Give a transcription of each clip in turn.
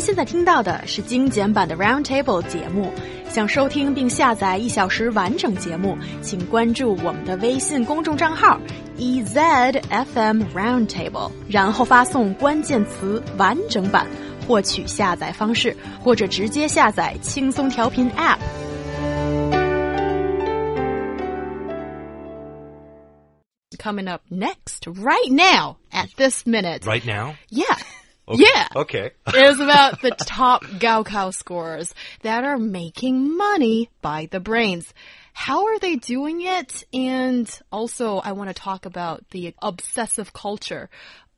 现在听到的是精简版的 Roundtable 节目。想收听并下载一小时完整节目，请关注我们的微信公众账号 EZFM Roundtable，然后发送关键词“完整版”获取下载方式，或者直接下载轻松调频 App。Coming up next, right now, at this minute. Right now? Yeah. Okay. Yeah. Okay. is about the top Gaokao scores that are making money by the brains. How are they doing it? And also, I want to talk about the obsessive culture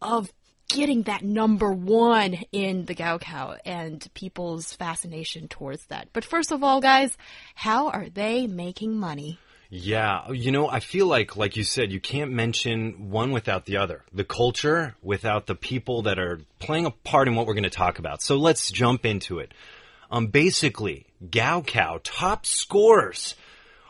of getting that number one in the Gaokao and people's fascination towards that. But first of all, guys, how are they making money? Yeah, you know, I feel like, like you said, you can't mention one without the other. The culture without the people that are playing a part in what we're going to talk about. So let's jump into it. Um, basically, Gaokao top scorers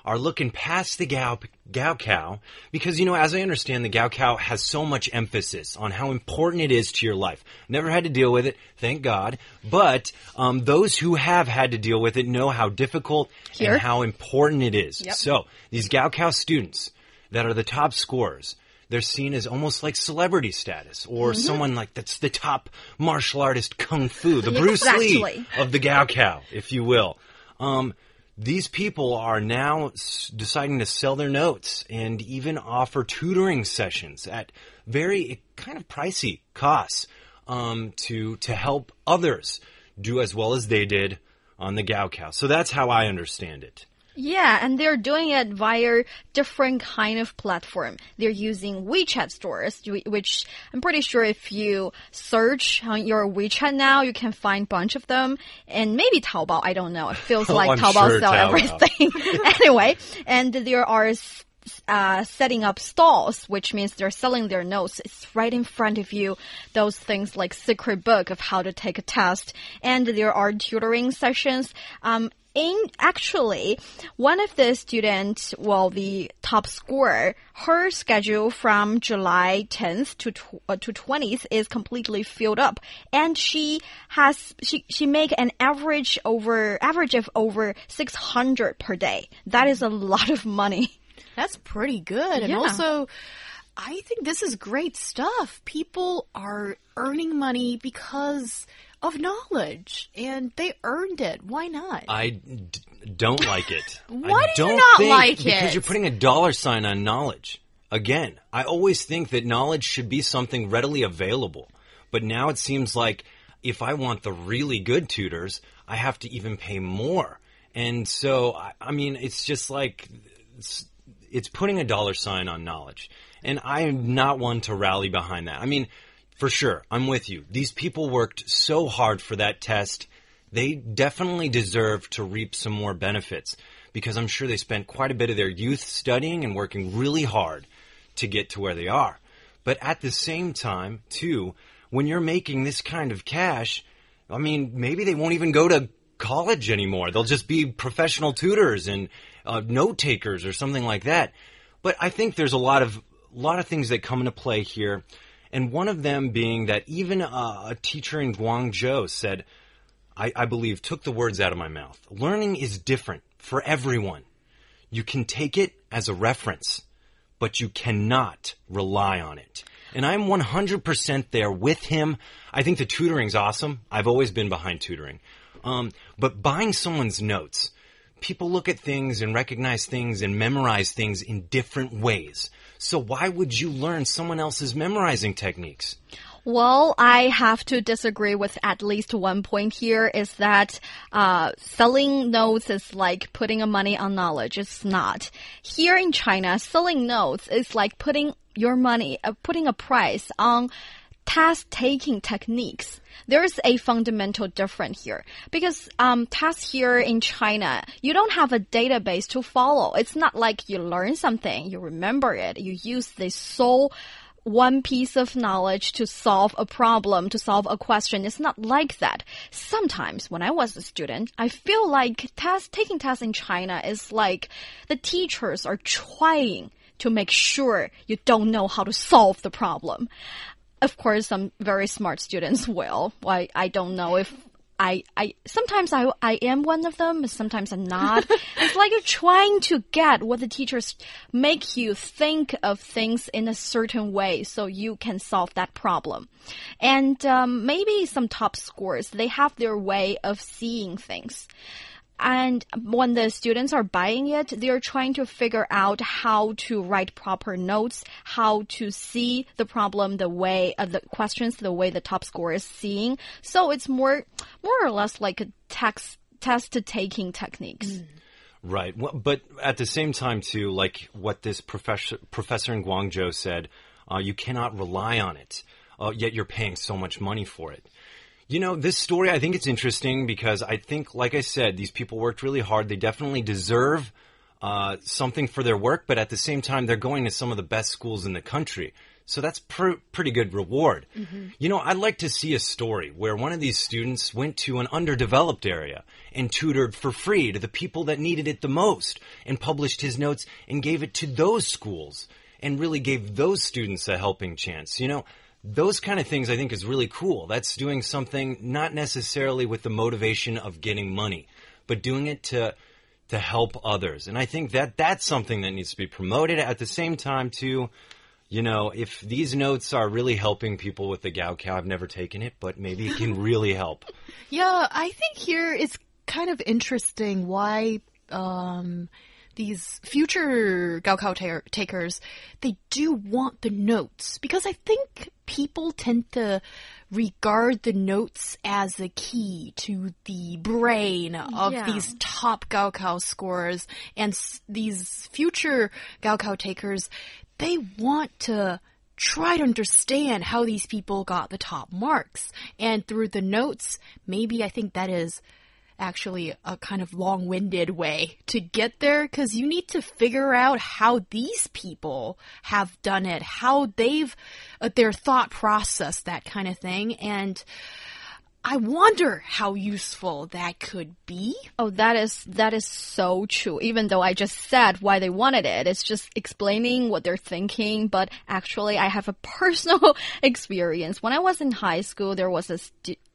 are looking past the Gao, Gaokao because, you know, as I understand, the Gaokao has so much emphasis on how important it is to your life. Never had to deal with it, thank God. But um, those who have had to deal with it know how difficult Here. and how important it is. Yep. So these Gaokao students that are the top scorers, they're seen as almost like celebrity status or Mm-hmm. someone like that's the top martial artist kung fu, the Bruce Lee of the Gaokao, if you will. Um, these people are now deciding to sell their notes and even offer tutoring sessions at very kind of pricey costs um, to to help others do as well as they did on the Gaokao. So that's how I understand it. Yeah, and they're doing it via different kind of platform. They're using WeChat stores, which I'm pretty sure if you search on your WeChat now, you can find bunch of them. And maybe Taobao, I don't know. It feels Oh, like Taobao sure sell everything. anyway, and there are uh, setting up stalls, which means they're selling their notes. It's right in front of you. Those things like secret book of how to take a test, and there are tutoring sessions. Um, in actually, one of the students, well, the top scorer, her schedule from July 10th to tw- uh, to 20th is completely filled up, and she has she she make an average over average of over 600 per day. That is a lot of money. That's pretty good. And also, I think this is great stuff. People are earning money because of knowledge and they earned it. Why not? I d- don't like it. Why I do you not like Because it? you're putting a dollar sign on knowledge. Again, I always think that knowledge should be something readily available. But now it seems like if I want the really good tutors, I have to even pay more. And so, I, I mean, it's just like, it's, it's putting a dollar sign on knowledge. And I am not one to rally behind that. I mean, for sure, I'm with you. These people worked so hard for that test. They definitely deserve to reap some more benefits because I'm sure they spent quite a bit of their youth studying and working really hard to get to where they are. But at the same time, too, when you're making this kind of cash, I mean, maybe they won't even go to college anymore. They'll just be professional tutors and uh, note takers or something like that. But I think there's a lot of a lot of things that come into play here, and one of them being that even uh, a teacher in Guangzhou said, I, I believe, took the words out of my mouth. Learning is different for everyone. You can take it as a reference, but you cannot rely on it. And I'm 100% there with him. I think the tutoring's awesome. I've always been behind tutoring. Um, but buying someone's notes, people look at things and recognize things and memorize things in different ways. So why would you learn someone else's memorizing techniques? Well, I have to disagree with at least one point here is that uh, selling notes is like putting a money on knowledge. It's not. Here in China, selling notes is like putting your money, uh, putting a price on test taking techniques. There's a fundamental difference here because um, tests here in China, you don't have a database to follow. It's not like you learn something, you remember it, you use the sole one piece of knowledge to solve a problem, to solve a question. It's not like that. Sometimes when I was a student, I feel like test, taking tests in China is like the teachers are trying to make sure you don't know how to solve the problem. Of course, some very smart students will. I, I don't know if I, I sometimes I I am one of them, sometimes I'm not. it's like you're trying to get what the teachers make you think of things in a certain way so you can solve that problem. And um, maybe some top scores they have their way of seeing things. And when the students are buying it, they're trying to figure out how to write proper notes, how to see the problem the way of the questions, the way the top score is seeing. So it's more, more or less like a text test taking techniques. Mm. Right. Well, but at the same time, too, like what this professor, professor in Guangzhou said, uh, you cannot rely on it. Uh, yet you're paying so much money for it. You know, this story, I think it's interesting because I think, like I said, these people worked really hard. They definitely deserve uh, something for their work, but at the same time, they're going to some of the best schools in the country. So that's pr pretty good reward. Mm -hmm. You know, I'd like to see a story where one of these students went to an underdeveloped area and tutored for free to the people that needed it the most and published his notes and gave it to those schools and really gave those students a helping chance. You know, those kind of things I think is really cool. That's doing something not necessarily with the motivation of getting money, but doing it to to help others. And I think that that's something that needs to be promoted at the same time too. You know, if these notes are really helping people with the Gaokao, I've never taken it, but maybe it can really help. Yeah, I think here it's kind of interesting why um, these future Gaokao takers, they do want the notes because I think people tend to regard the notes as a key to the brain of yeah. these top Gaokao scorers and these future Gaokao takers, they want to try to understand how these people got the top marks. And through the notes, maybe I think that is actually a kind of long winded way to get there because you need to figure out how these people have done it, how they've, uh, their thought process, that kind of thing. And, I wonder how useful that could be. Oh, that is that is so true. Even though I just said why they wanted it, it's just explaining what they're thinking. But actually, I have a personal experience. When I was in high school, there was a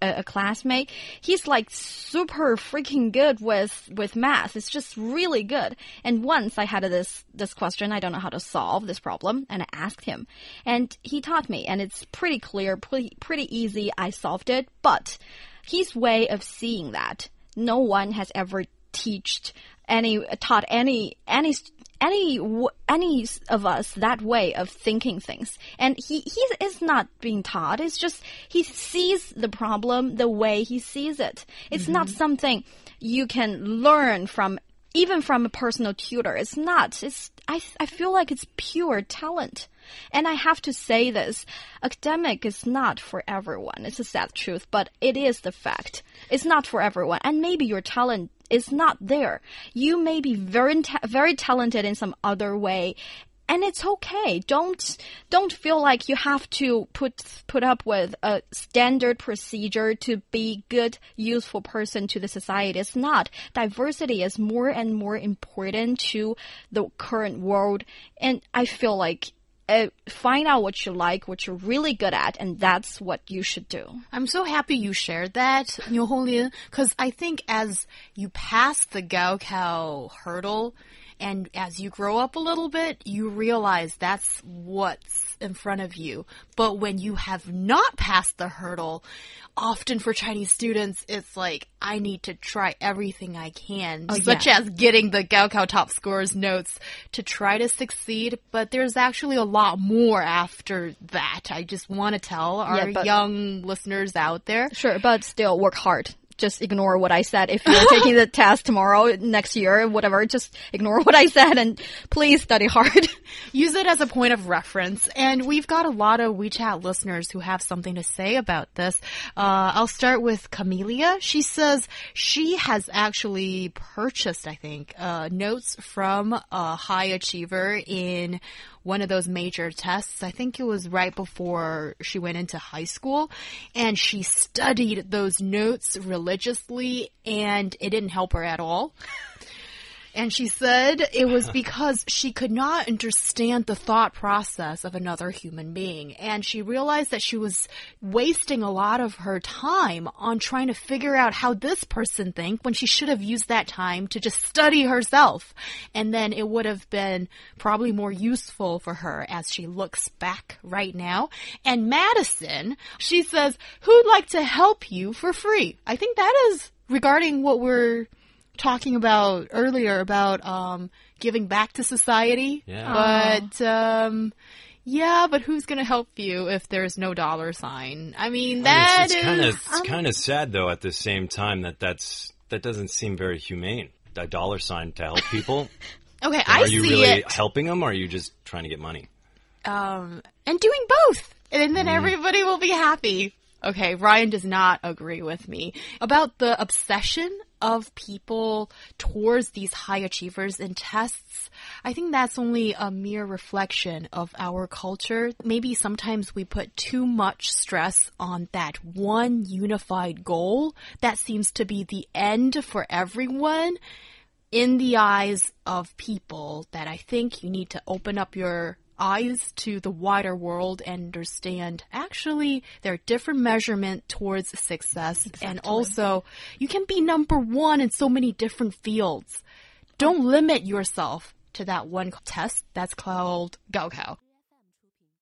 a, classmate. He's like super freaking good with with math. It's just really good. And once I had this this question, I don't know how to solve this problem, and I asked him, and he taught me, and it's pretty clear, pretty pretty easy. I solved it, but his way of seeing that no one has ever teached any taught any any any any of us that way of thinking things. And he he is not being taught. It's just he sees the problem the way he sees it. It's mm -hmm. not mm-hmm. something you can learn from even from a personal tutor. It's not. It's i i feel like it's pure talent and I have to say this academic is not for everyone. It's a sad truth, but it is the fact. It's not for everyone. And maybe your talent is not there. You may be very, very talented in some other way. And it's okay. Don't don't feel like you have to put put up with a standard procedure to be good, useful person to the society. It's not. Diversity is more and more important to the current world, and I feel like uh, find out what you like, what you're really good at, and that's what you should do. I'm so happy you shared that, Niu Honglin, because I think as you pass the Gaokao hurdle, and as you grow up a little bit, you realize that's what's in front of you. But when you have not passed the hurdle, often for Chinese students, it's like, I need to try everything I can, oh, such yeah. as getting the Gaokao top scores notes to try to succeed. But there's actually a lot more after that. I just want to tell our yeah, young listeners out there. Sure, but still work hard just ignore what I said. If you're taking the test tomorrow, next year, whatever, just ignore what I said and please study hard. Use it as a point of reference. And we've got a lot of WeChat listeners who have something to say about this. Uh, I'll start with Camelia. She says she has actually purchased, I think, uh, notes from a high achiever in one of those major tests. I think it was right before she went into high school. And she studied those notes religiously, and it didn't help her at all. And she said it was because she could not understand the thought process of another human being. And she realized that she was wasting a lot of her time on trying to figure out how this person think when she should have used that time to just study herself. And then it would have been probably more useful for her as she looks back right now. And Madison, she says, who'd like to help you for free? I think that is regarding what we're talking about earlier about um, giving back to society. Yeah. But um, yeah, but who's going to help you if there's no dollar sign? I mean, that it's is kind of it's kind of sad though at the same time that that's that doesn't seem very humane. A dollar sign to help people. okay. I are you see really it. helping them, or are you just trying to get money? um, and doing both. And then everybody will be happy. Okay, Ryan does not agree with me about the obsession of people towards these high achievers in tests. I think that's only a mere reflection of our culture. Maybe sometimes we put too much stress on that one unified goal that seems to be the end for everyone in the eyes of people that I think you need to open up your eyes to the wider world and understand actually there are different measurement towards success and also you can be number one in so many different fields. Don't limit yourself to that one test that's called Gaokao.